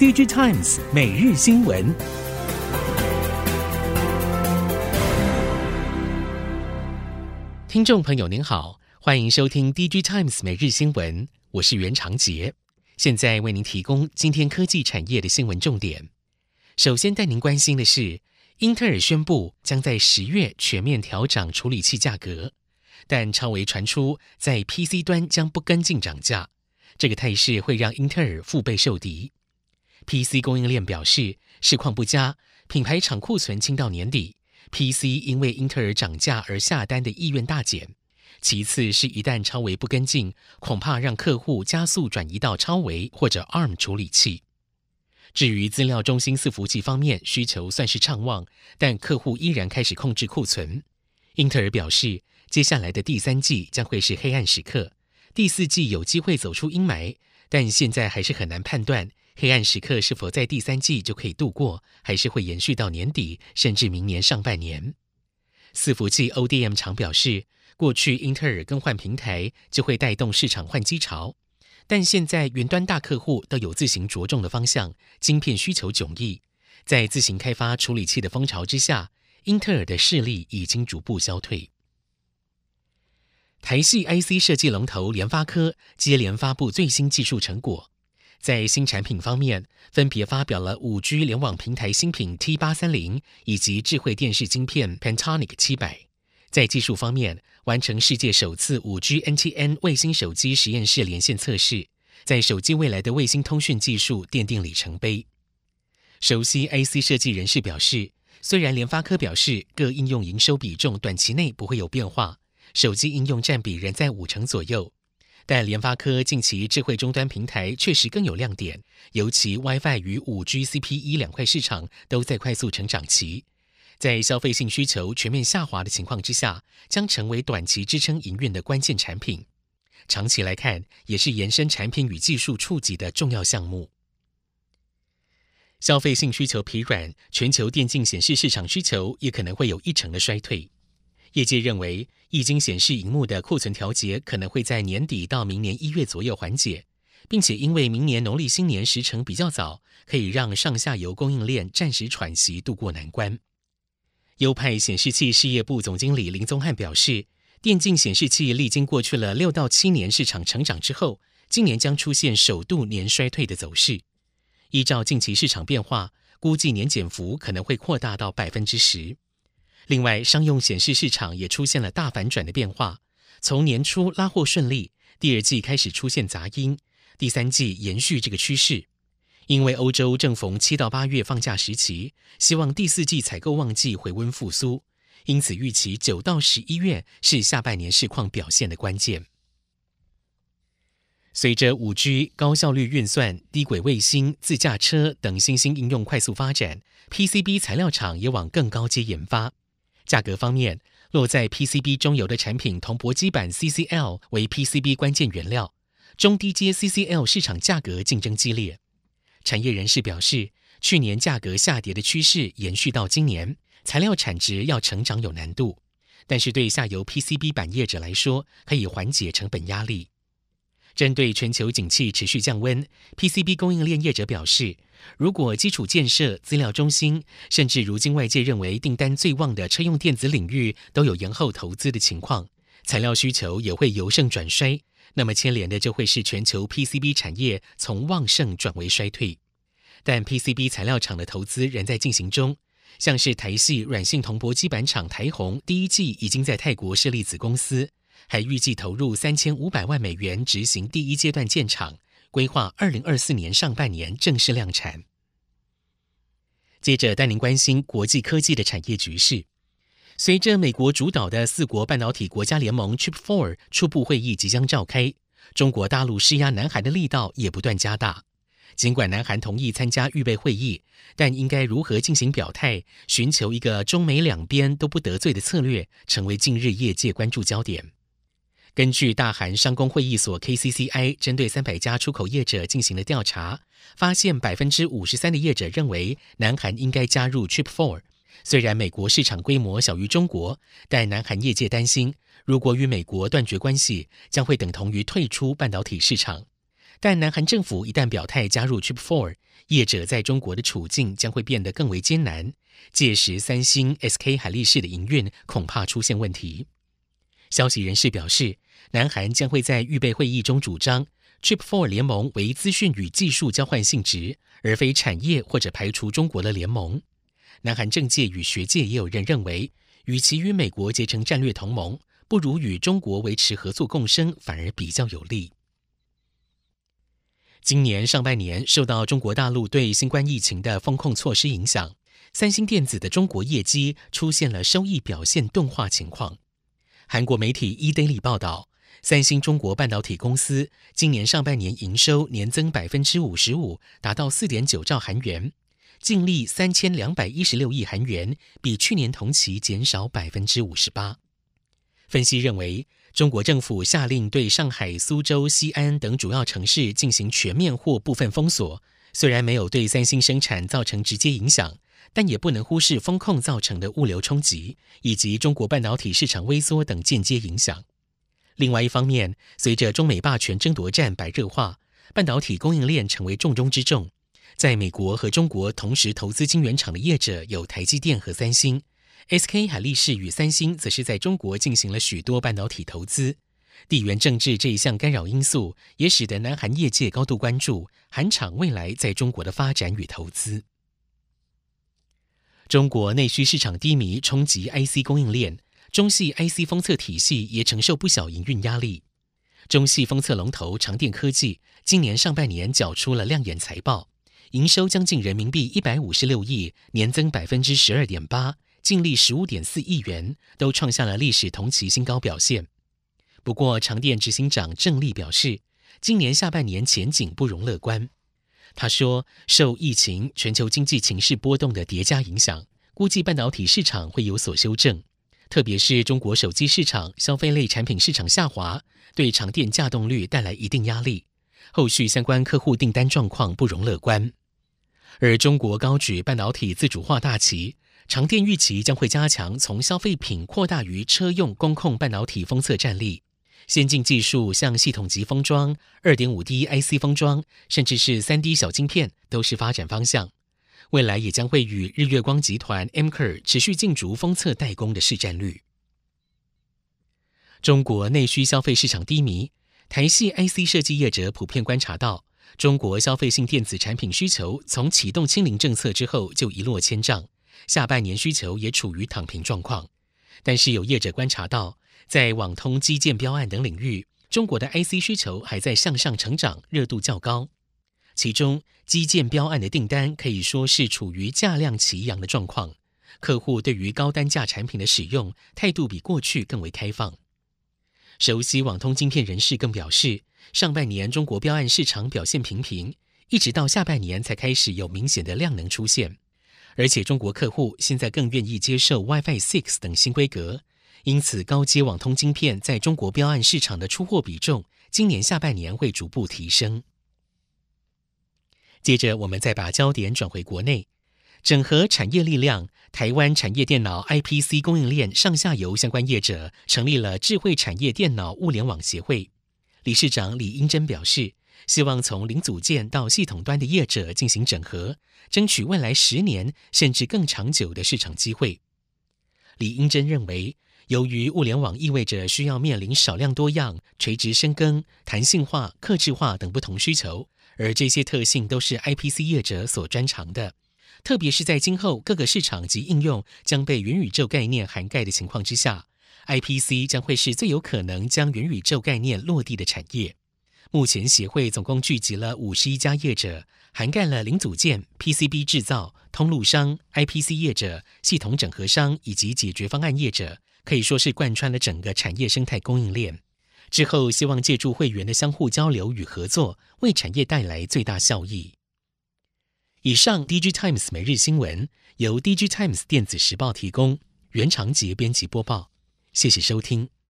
DG Times 每日新闻，听众朋友您好，欢迎收听 DG Times 每日新闻，我是袁长杰，现在为您提供今天科技产业的新闻重点。首先带您关心的是，英特尔宣布将在十月全面调涨处理器价格，但超微传出在 PC 端将不跟进涨价，这个态势会让英特尔腹背受敌。PC 供应链表示，市况不佳，品牌厂库存清到年底，PC 因为英特尔涨价而下单的意愿大减。其次是一旦超微不跟进，恐怕让客户加速转移到超微或者 ARM 处理器。至于资料中心伺服器方面，需求算是畅旺，但客户依然开始控制库存。英特尔表示，接下来的第三季将会是黑暗时刻，第四季有机会走出阴霾，但现在还是很难判断。黑暗时刻是否在第三季就可以度过，还是会延续到年底，甚至明年上半年？伺服器 ODM 厂表示，过去英特尔更换平台就会带动市场换机潮，但现在云端大客户都有自行着重的方向，晶片需求迥异，在自行开发处理器的风潮之下，英特尔的势力已经逐步消退。台系 IC 设计龙头联发科接连发布最新技术成果。在新产品方面，分别发表了五 G 联网平台新品 T 八三零以及智慧电视晶片 Pantonic 七百。在技术方面，完成世界首次五 G NTN 卫星手机实验室连线测试，在手机未来的卫星通讯技术奠定里程碑。熟悉 IC 设计人士表示，虽然联发科表示各应用营收比重短期内不会有变化，手机应用占比仍在五成左右。但联发科近期智慧终端平台确实更有亮点，尤其 WiFi 与五 G CPE 两块市场都在快速成长期，在消费性需求全面下滑的情况之下，将成为短期支撑营运的关键产品。长期来看，也是延伸产品与技术触及的重要项目。消费性需求疲软，全球电竞显示市场需求也可能会有一成的衰退。业界认为，液晶显示荧幕的库存调节可能会在年底到明年一月左右缓解，并且因为明年农历新年时程比较早，可以让上下游供应链暂时喘息，度过难关。优派显示器事业部总经理林宗翰表示，电竞显示器历经过去了六到七年市场成长之后，今年将出现首度年衰退的走势。依照近期市场变化，估计年减幅可能会扩大到百分之十。另外，商用显示市场也出现了大反转的变化。从年初拉货顺利，第二季开始出现杂音，第三季延续这个趋势。因为欧洲正逢七到八月放假时期，希望第四季采购旺季回温复苏，因此预期九到十一月是下半年市况表现的关键。随着五 G、高效率运算、低轨卫星、自驾车等新兴应用快速发展，PCB 材料厂也往更高阶研发。价格方面，落在 PCB 中游的产品铜箔基板 CCL 为 PCB 关键原料，中低阶 CCL 市场价格竞争激烈。产业人士表示，去年价格下跌的趋势延续到今年，材料产值要成长有难度，但是对下游 PCB 板业者来说，可以缓解成本压力。针对全球景气持续降温，PCB 供应链业者表示，如果基础建设、资料中心，甚至如今外界认为订单最旺的车用电子领域都有延后投资的情况，材料需求也会由盛转衰，那么牵连的就会是全球 PCB 产业从旺盛转为衰退。但 PCB 材料厂的投资仍在进行中，像是台系软性铜箔基板厂台宏，第一季已经在泰国设立子公司。还预计投入三千五百万美元执行第一阶段建厂，规划二零二四年上半年正式量产。接着带您关心国际科技的产业局势。随着美国主导的四国半导体国家联盟 Chip Four 初步会议即将召开，中国大陆施压南韩的力道也不断加大。尽管南韩同意参加预备会议，但应该如何进行表态，寻求一个中美两边都不得罪的策略，成为近日业界关注焦点。根据大韩商工会议所 KCCI 针对三百家出口业者进行了调查，发现百分之五十三的业者认为南韩应该加入 Chip Four。虽然美国市场规模小于中国，但南韩业界担心，如果与美国断绝关系，将会等同于退出半导体市场。但南韩政府一旦表态加入 Chip Four，业者在中国的处境将会变得更为艰难。届时，三星、SK 海力士的营运恐怕出现问题。消息人士表示，南韩将会在预备会议中主张，Trip Four 联盟为资讯与技术交换性质，而非产业或者排除中国的联盟。南韩政界与学界也有人认为，与其与美国结成战略同盟，不如与中国维持合作共生，反而比较有利。今年上半年，受到中国大陆对新冠疫情的封控措施影响，三星电子的中国业绩出现了收益表现钝化情况。韩国媒体 eDaily 报道，三星中国半导体公司今年上半年营收年增百分之五十五，达到四点九兆韩元。净利三千两百一十六亿韩元，比去年同期减少百分之五十八。分析认为，中国政府下令对上海、苏州、西安等主要城市进行全面或部分封锁，虽然没有对三星生产造成直接影响，但也不能忽视风控造成的物流冲击以及中国半导体市场萎缩等间接影响。另外一方面，随着中美霸权争夺战白热化，半导体供应链成为重中之重。在美国和中国同时投资晶圆厂的业者有台积电和三星，SK 海力士与三星则是在中国进行了许多半导体投资。地缘政治这一项干扰因素，也使得南韩业界高度关注韩厂未来在中国的发展与投资。中国内需市场低迷冲击 IC 供应链，中系 IC 封测体系也承受不小营运压力。中系封测龙头长电科技今年上半年缴出了亮眼财报。营收将近人民币一百五十六亿，年增百分之十二点八，净利十五点四亿元，都创下了历史同期新高表现。不过，长电执行长郑力表示，今年下半年前景不容乐观。他说，受疫情、全球经济情势波动的叠加影响，估计半导体市场会有所修正，特别是中国手机市场、消费类产品市场下滑，对长电稼动率带来一定压力。后续相关客户订单状况不容乐观。而中国高举半导体自主化大旗，长电预期将会加强从消费品扩大于车用工控半导体封测战力，先进技术像系统级封装、二点五 D IC 封装，甚至是三 D 小晶片，都是发展方向。未来也将会与日月光集团 Amkor 持续竞逐封测代工的市占率。中国内需消费市场低迷，台系 IC 设计业者普遍观察到。中国消费性电子产品需求从启动清零政策之后就一落千丈，下半年需求也处于躺平状况。但是有业者观察到，在网通、基建标案等领域，中国的 IC 需求还在向上成长，热度较高。其中，基建标案的订单可以说是处于价量齐扬的状况，客户对于高单价产品的使用态度比过去更为开放。熟悉网通晶片人士更表示，上半年中国标案市场表现平平，一直到下半年才开始有明显的量能出现。而且中国客户现在更愿意接受 WiFi 6等新规格，因此高阶网通晶片在中国标案市场的出货比重，今年下半年会逐步提升。接着，我们再把焦点转回国内。整合产业力量，台湾产业电脑 IPC 供应链上下游相关业者成立了智慧产业电脑物联网协会。理事长李英珍表示，希望从零组件到系统端的业者进行整合，争取未来十年甚至更长久的市场机会。李英珍认为，由于物联网意味着需要面临少量多样、垂直深耕、弹性化、客制化等不同需求，而这些特性都是 IPC 业者所专长的。特别是在今后各个市场及应用将被元宇宙概念涵盖的情况之下，IPC 将会是最有可能将元宇宙概念落地的产业。目前协会总共聚集了五十一家业者，涵盖了零组件、PCB 制造、通路商、IPC 业者、系统整合商以及解决方案业者，可以说是贯穿了整个产业生态供应链。之后希望借助会员的相互交流与合作，为产业带来最大效益。以上，DG Times 每日新闻由 DG Times 电子时报提供，原长节编辑播报，谢谢收听。